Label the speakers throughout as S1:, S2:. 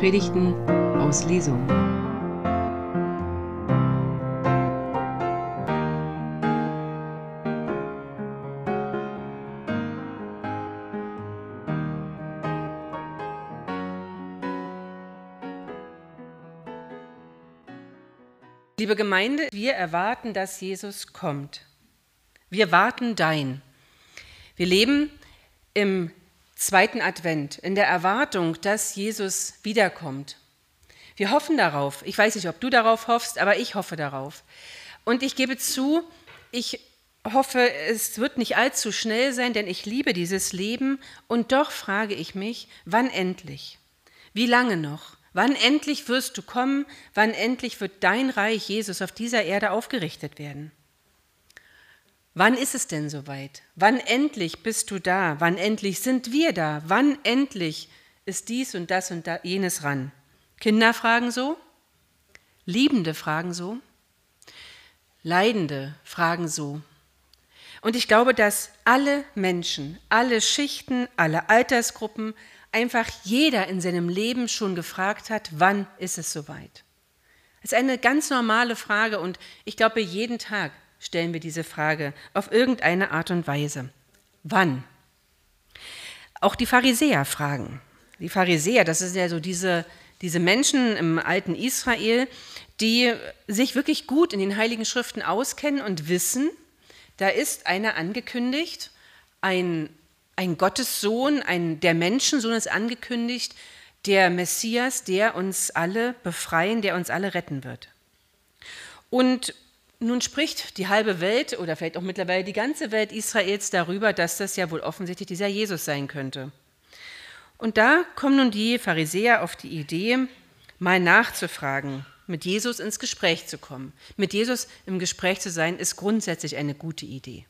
S1: Predigten aus Lesung. Liebe Gemeinde, wir erwarten, dass Jesus kommt. Wir warten dein. Wir leben im zweiten Advent, in der Erwartung, dass Jesus wiederkommt. Wir hoffen darauf. Ich weiß nicht, ob du darauf hoffst, aber ich hoffe darauf. Und ich gebe zu, ich hoffe, es wird nicht allzu schnell sein, denn ich liebe dieses Leben. Und doch frage ich mich, wann endlich? Wie lange noch? Wann endlich wirst du kommen? Wann endlich wird dein Reich, Jesus, auf dieser Erde aufgerichtet werden? Wann ist es denn soweit? Wann endlich bist du da? Wann endlich sind wir da? Wann endlich ist dies und das und jenes ran? Kinder fragen so, Liebende fragen so, Leidende fragen so. Und ich glaube, dass alle Menschen, alle Schichten, alle Altersgruppen, einfach jeder in seinem Leben schon gefragt hat, wann ist es soweit? Das ist eine ganz normale Frage und ich glaube, jeden Tag stellen wir diese Frage auf irgendeine Art und Weise. Wann? Auch die Pharisäer fragen. Die Pharisäer, das sind ja so diese, diese Menschen im alten Israel, die sich wirklich gut in den Heiligen Schriften auskennen und wissen, da ist einer angekündigt, ein, ein Gottessohn, ein, der Menschensohn ist angekündigt, der Messias, der uns alle befreien, der uns alle retten wird. Und nun spricht die halbe Welt oder vielleicht auch mittlerweile die ganze Welt Israels darüber, dass das ja wohl offensichtlich dieser Jesus sein könnte. Und da kommen nun die Pharisäer auf die Idee, mal nachzufragen, mit Jesus ins Gespräch zu kommen. Mit Jesus im Gespräch zu sein, ist grundsätzlich eine gute Idee.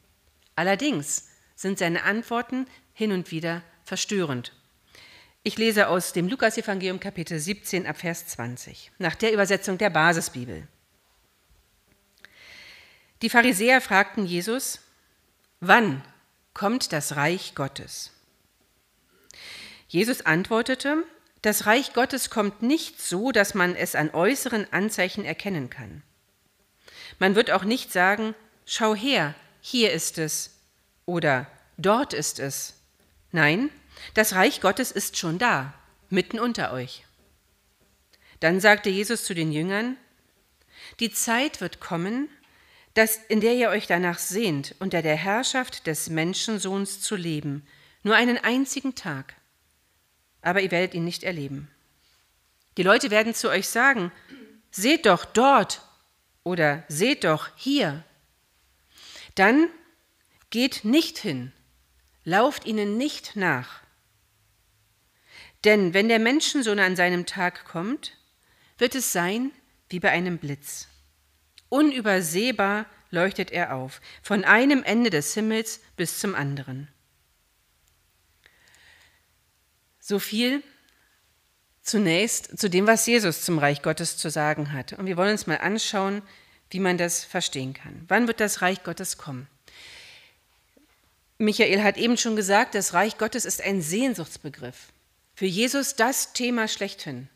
S1: Allerdings sind seine Antworten hin und wieder verstörend. Ich lese aus dem Lukasevangelium Kapitel 17 ab Vers 20, nach der Übersetzung der Basisbibel. Die Pharisäer fragten Jesus, wann kommt das Reich Gottes? Jesus antwortete, das Reich Gottes kommt nicht so, dass man es an äußeren Anzeichen erkennen kann. Man wird auch nicht sagen, schau her, hier ist es oder dort ist es. Nein, das Reich Gottes ist schon da, mitten unter euch. Dann sagte Jesus zu den Jüngern, die Zeit wird kommen, dass, in der ihr euch danach sehnt, unter der Herrschaft des Menschensohns zu leben, nur einen einzigen Tag. Aber ihr werdet ihn nicht erleben. Die Leute werden zu euch sagen, seht doch dort oder seht doch hier. Dann geht nicht hin, lauft ihnen nicht nach. Denn wenn der Menschensohn an seinem Tag kommt, wird es sein wie bei einem Blitz. Unübersehbar leuchtet er auf, von einem Ende des Himmels bis zum anderen. So viel zunächst zu dem, was Jesus zum Reich Gottes zu sagen hat. Und wir wollen uns mal anschauen, wie man das verstehen kann. Wann wird das Reich Gottes kommen? Michael hat eben schon gesagt, das Reich Gottes ist ein Sehnsuchtsbegriff. Für Jesus das Thema schlechthin.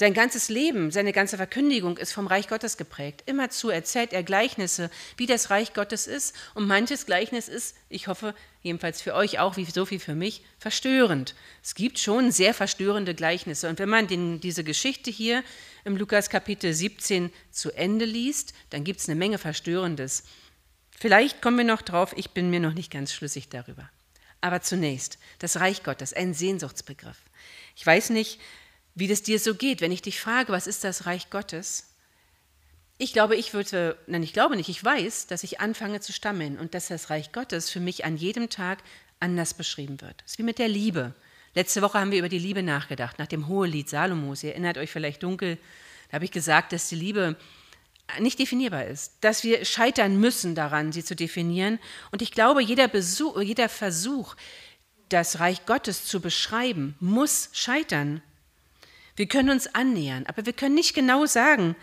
S1: Sein ganzes Leben, seine ganze Verkündigung ist vom Reich Gottes geprägt. Immerzu erzählt er Gleichnisse, wie das Reich Gottes ist. Und manches Gleichnis ist, ich hoffe, jedenfalls für euch auch, wie so viel für mich, verstörend. Es gibt schon sehr verstörende Gleichnisse. Und wenn man den, diese Geschichte hier im Lukas Kapitel 17 zu Ende liest, dann gibt es eine Menge Verstörendes. Vielleicht kommen wir noch drauf, ich bin mir noch nicht ganz schlüssig darüber. Aber zunächst, das Reich Gottes, ein Sehnsuchtsbegriff. Ich weiß nicht, wie das dir so geht, wenn ich dich frage, was ist das Reich Gottes? Ich glaube, ich würde, nein, ich glaube nicht, ich weiß, dass ich anfange zu stammeln und dass das Reich Gottes für mich an jedem Tag anders beschrieben wird. Es ist wie mit der Liebe. Letzte Woche haben wir über die Liebe nachgedacht, nach dem Hohelied Salomos. Ihr erinnert euch vielleicht dunkel, da habe ich gesagt, dass die Liebe nicht definierbar ist, dass wir scheitern müssen daran, sie zu definieren. Und ich glaube, jeder, Besuch, jeder Versuch, das Reich Gottes zu beschreiben, muss scheitern. Wir können uns annähern, aber wir können nicht genau sagen,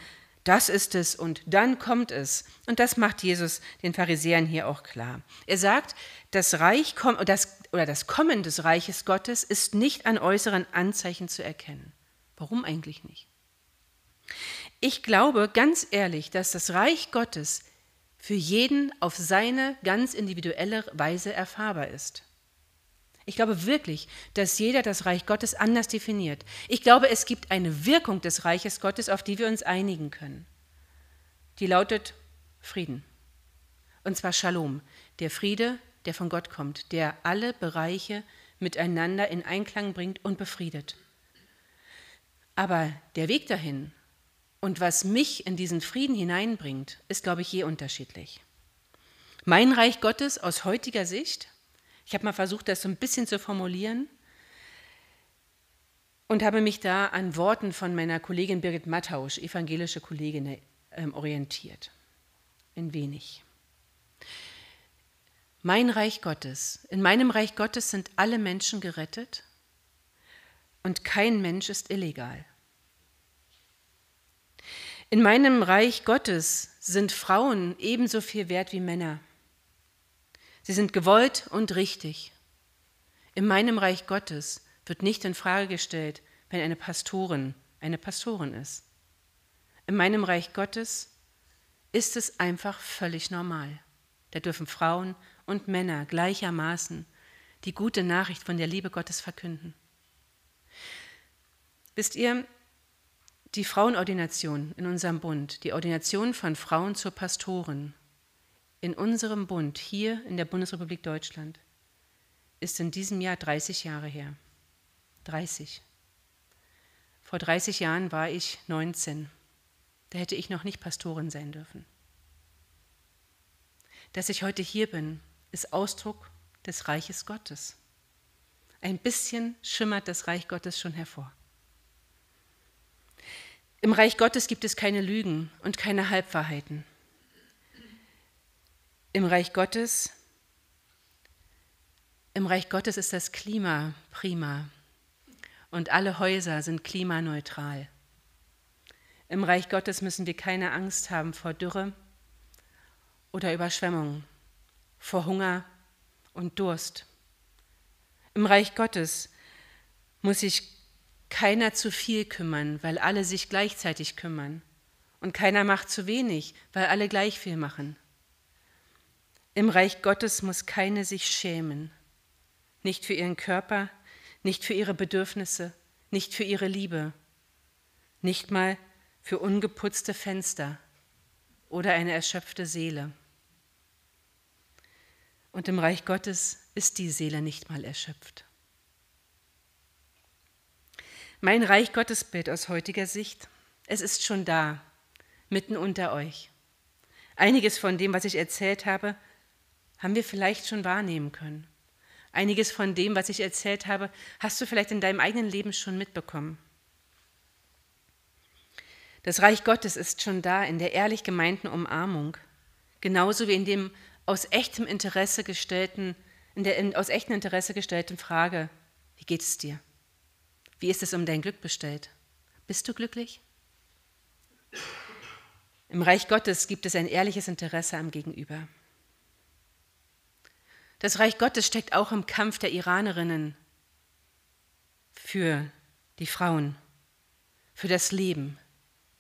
S1: das ist es und dann kommt es. Und das macht Jesus den Pharisäern hier auch klar. Er sagt, das Reich das, oder das Kommen des Reiches Gottes ist nicht an äußeren Anzeichen zu erkennen. Warum eigentlich nicht? Ich glaube ganz ehrlich, dass das Reich Gottes für jeden auf seine ganz individuelle Weise erfahrbar ist. Ich glaube wirklich, dass jeder das Reich Gottes anders definiert. Ich glaube, es gibt eine Wirkung des Reiches Gottes, auf die wir uns einigen können. Die lautet Frieden. Und zwar Shalom, der Friede, der von Gott kommt, der alle Bereiche miteinander in Einklang bringt und befriedet. Aber der Weg dahin und was mich in diesen Frieden hineinbringt, ist, glaube ich, je unterschiedlich. Mein Reich Gottes aus heutiger Sicht, ich habe mal versucht, das so ein bisschen zu formulieren und habe mich da an Worten von meiner Kollegin Birgit Mattausch, evangelische Kollegin, äh, orientiert. In wenig. Mein Reich Gottes, in meinem Reich Gottes sind alle Menschen gerettet und kein Mensch ist illegal. In meinem Reich Gottes sind Frauen ebenso viel wert wie Männer. Sie sind gewollt und richtig. In meinem Reich Gottes wird nicht in Frage gestellt, wenn eine Pastorin eine Pastorin ist. In meinem Reich Gottes ist es einfach völlig normal. Da dürfen Frauen und Männer gleichermaßen die gute Nachricht von der Liebe Gottes verkünden. Wisst ihr, die Frauenordination in unserem Bund, die Ordination von Frauen zur Pastorin in unserem Bund hier in der Bundesrepublik Deutschland ist in diesem Jahr 30 Jahre her. 30. Vor 30 Jahren war ich 19. Da hätte ich noch nicht Pastorin sein dürfen. Dass ich heute hier bin, ist Ausdruck des Reiches Gottes. Ein bisschen schimmert das Reich Gottes schon hervor. Im Reich Gottes gibt es keine Lügen und keine Halbwahrheiten. Im Reich Gottes, im Reich Gottes ist das Klima prima und alle Häuser sind klimaneutral. Im Reich Gottes müssen wir keine Angst haben vor Dürre oder Überschwemmung vor Hunger und Durst. Im Reich Gottes muss sich keiner zu viel kümmern, weil alle sich gleichzeitig kümmern. Und keiner macht zu wenig, weil alle gleich viel machen. Im Reich Gottes muss keine sich schämen. Nicht für ihren Körper, nicht für ihre Bedürfnisse, nicht für ihre Liebe, nicht mal für ungeputzte Fenster oder eine erschöpfte Seele. Und im Reich Gottes ist die Seele nicht mal erschöpft. Mein Reich Gottesbild aus heutiger Sicht, es ist schon da, mitten unter euch. Einiges von dem, was ich erzählt habe, haben wir vielleicht schon wahrnehmen können. Einiges von dem, was ich erzählt habe, hast du vielleicht in deinem eigenen Leben schon mitbekommen. Das Reich Gottes ist schon da in der ehrlich gemeinten Umarmung, genauso wie in dem aus echtem Interesse gestellten, in der in, aus echtem Interesse gestellten Frage, wie geht es dir? Wie ist es um dein Glück bestellt? Bist du glücklich? Im Reich Gottes gibt es ein ehrliches Interesse am Gegenüber. Das Reich Gottes steckt auch im Kampf der Iranerinnen für die Frauen, für das Leben,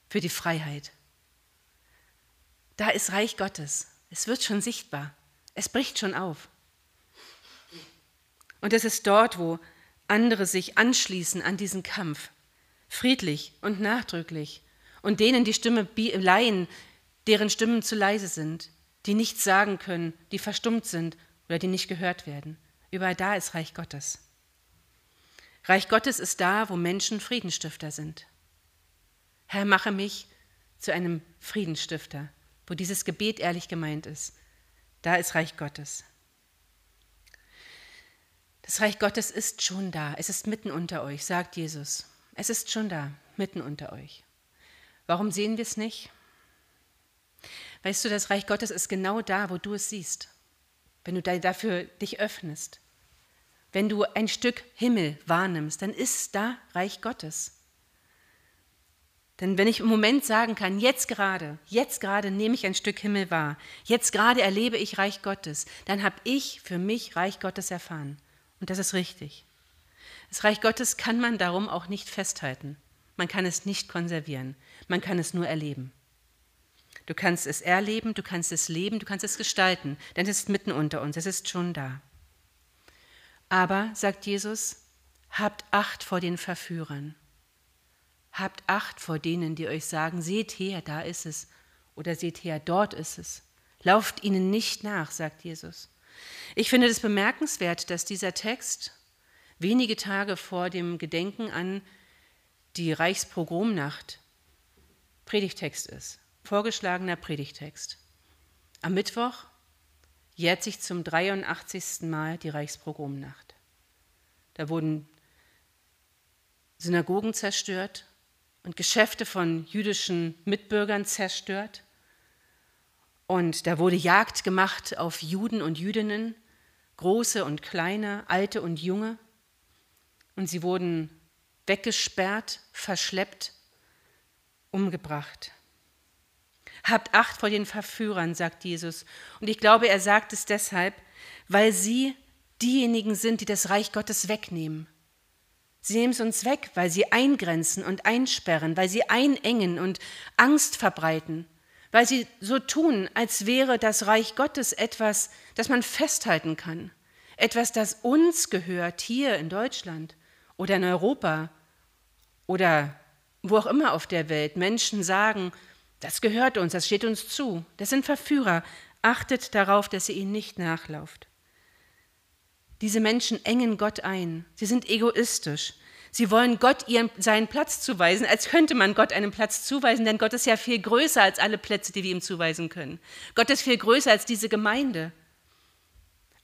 S1: für die Freiheit. Da ist Reich Gottes. Es wird schon sichtbar. Es bricht schon auf. Und es ist dort, wo andere sich anschließen an diesen Kampf, friedlich und nachdrücklich, und denen die Stimme leihen, deren Stimmen zu leise sind, die nichts sagen können, die verstummt sind oder die nicht gehört werden. Überall da ist Reich Gottes. Reich Gottes ist da, wo Menschen Friedenstifter sind. Herr, mache mich zu einem Friedensstifter, wo dieses Gebet ehrlich gemeint ist, da ist Reich Gottes. Das Reich Gottes ist schon da, es ist mitten unter euch, sagt Jesus. Es ist schon da, mitten unter euch. Warum sehen wir es nicht? Weißt du, das Reich Gottes ist genau da, wo du es siehst, wenn du dafür dich öffnest. Wenn du ein Stück Himmel wahrnimmst, dann ist da Reich Gottes. Denn wenn ich im Moment sagen kann, jetzt gerade, jetzt gerade nehme ich ein Stück Himmel wahr, jetzt gerade erlebe ich Reich Gottes, dann habe ich für mich Reich Gottes erfahren. Und das ist richtig. Das Reich Gottes kann man darum auch nicht festhalten. Man kann es nicht konservieren. Man kann es nur erleben. Du kannst es erleben, du kannst es leben, du kannst es gestalten, denn es ist mitten unter uns, es ist schon da. Aber, sagt Jesus, habt Acht vor den Verführern. Habt Acht vor denen, die euch sagen, seht her, da ist es, oder seht her, dort ist es. Lauft ihnen nicht nach, sagt Jesus. Ich finde es bemerkenswert, dass dieser Text wenige Tage vor dem Gedenken an die Reichspogromnacht Predigtext ist, vorgeschlagener Predigtext. Am Mittwoch jährt sich zum 83. Mal die Reichspogromnacht. Da wurden Synagogen zerstört und Geschäfte von jüdischen Mitbürgern zerstört. Und da wurde Jagd gemacht auf Juden und Jüdinnen, große und kleine, alte und junge. Und sie wurden weggesperrt, verschleppt, umgebracht. Habt Acht vor den Verführern, sagt Jesus. Und ich glaube, er sagt es deshalb, weil sie diejenigen sind, die das Reich Gottes wegnehmen. Sie nehmen es uns weg, weil sie eingrenzen und einsperren, weil sie einengen und Angst verbreiten, weil sie so tun, als wäre das Reich Gottes etwas, das man festhalten kann, etwas, das uns gehört hier in Deutschland oder in Europa oder wo auch immer auf der Welt. Menschen sagen, das gehört uns, das steht uns zu. Das sind Verführer. Achtet darauf, dass ihr ihnen nicht nachlauft. Diese Menschen engen Gott ein. Sie sind egoistisch. Sie wollen Gott ihren, seinen Platz zuweisen, als könnte man Gott einen Platz zuweisen, denn Gott ist ja viel größer als alle Plätze, die wir ihm zuweisen können. Gott ist viel größer als diese Gemeinde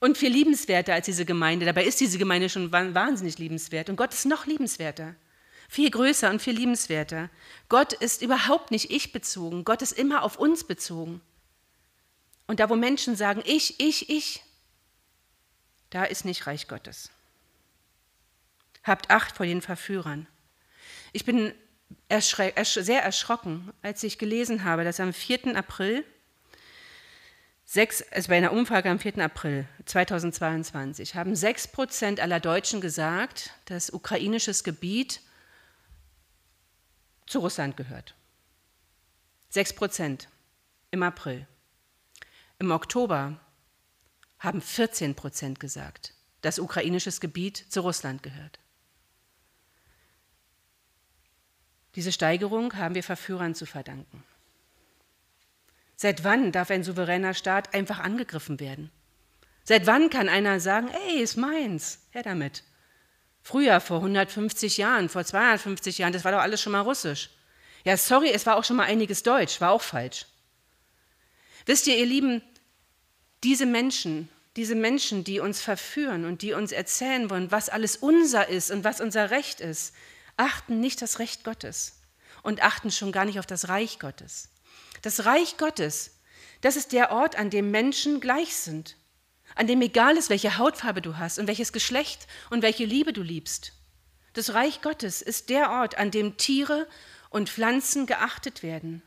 S1: und viel liebenswerter als diese Gemeinde. Dabei ist diese Gemeinde schon wahnsinnig liebenswert und Gott ist noch liebenswerter, viel größer und viel liebenswerter. Gott ist überhaupt nicht ich bezogen, Gott ist immer auf uns bezogen. Und da, wo Menschen sagen, ich, ich, ich, da ist nicht Reich Gottes. Habt Acht vor den Verführern. Ich bin erschre sehr erschrocken, als ich gelesen habe, dass am 4. April, sechs, also bei einer Umfrage am 4. April 2022, haben 6 Prozent aller Deutschen gesagt, dass ukrainisches Gebiet zu Russland gehört. 6 Prozent im April. Im Oktober haben 14 Prozent gesagt, dass ukrainisches Gebiet zu Russland gehört. Diese Steigerung haben wir Verführern zu verdanken. Seit wann darf ein souveräner Staat einfach angegriffen werden? Seit wann kann einer sagen, ey, ist meins, her damit? Früher, vor 150 Jahren, vor 250 Jahren, das war doch alles schon mal russisch. Ja, sorry, es war auch schon mal einiges Deutsch, war auch falsch. Wisst ihr, ihr Lieben, diese Menschen, diese Menschen, die uns verführen und die uns erzählen wollen, was alles unser ist und was unser Recht ist, achten nicht das Recht Gottes und achten schon gar nicht auf das Reich Gottes. Das Reich Gottes, das ist der Ort, an dem Menschen gleich sind, an dem egal ist, welche Hautfarbe du hast und welches Geschlecht und welche Liebe du liebst. Das Reich Gottes ist der Ort, an dem Tiere und Pflanzen geachtet werden.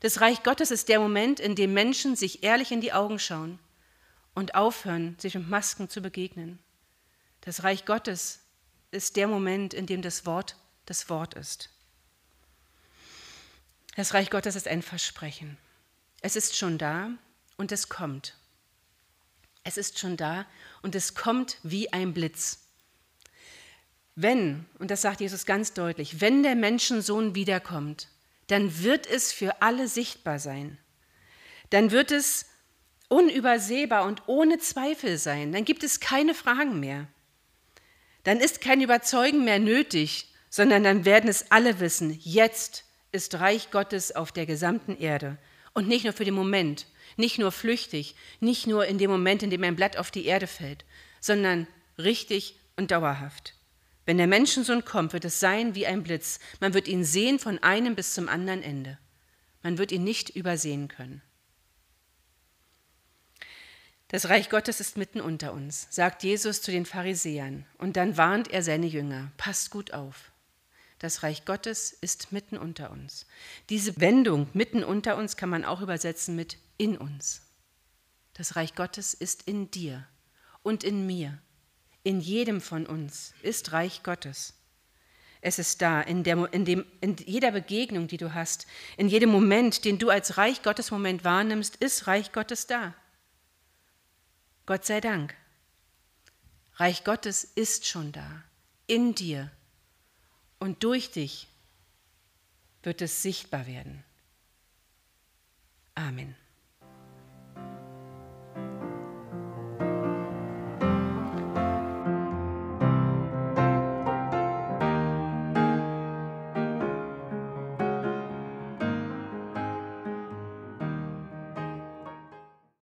S1: Das Reich Gottes ist der Moment, in dem Menschen sich ehrlich in die Augen schauen und aufhören, sich mit Masken zu begegnen. Das Reich Gottes ist der Moment, in dem das Wort das Wort ist. Das Reich Gottes ist ein Versprechen. Es ist schon da und es kommt. Es ist schon da und es kommt wie ein Blitz. Wenn, und das sagt Jesus ganz deutlich, wenn der Menschensohn wiederkommt, dann wird es für alle sichtbar sein. Dann wird es unübersehbar und ohne Zweifel sein. Dann gibt es keine Fragen mehr. Dann ist kein Überzeugen mehr nötig, sondern dann werden es alle wissen, jetzt ist Reich Gottes auf der gesamten Erde. Und nicht nur für den Moment, nicht nur flüchtig, nicht nur in dem Moment, in dem ein Blatt auf die Erde fällt, sondern richtig und dauerhaft. Wenn der Menschensohn kommt, wird es sein wie ein Blitz. Man wird ihn sehen von einem bis zum anderen Ende. Man wird ihn nicht übersehen können. Das Reich Gottes ist mitten unter uns, sagt Jesus zu den Pharisäern. Und dann warnt er seine Jünger, passt gut auf. Das Reich Gottes ist mitten unter uns. Diese Wendung mitten unter uns kann man auch übersetzen mit in uns. Das Reich Gottes ist in dir und in mir. In jedem von uns ist Reich Gottes. Es ist da, in, der, in, dem, in jeder Begegnung, die du hast, in jedem Moment, den du als Reich Gottes Moment wahrnimmst, ist Reich Gottes da. Gott sei Dank. Reich Gottes ist schon da, in dir. Und durch dich wird es sichtbar werden. Amen.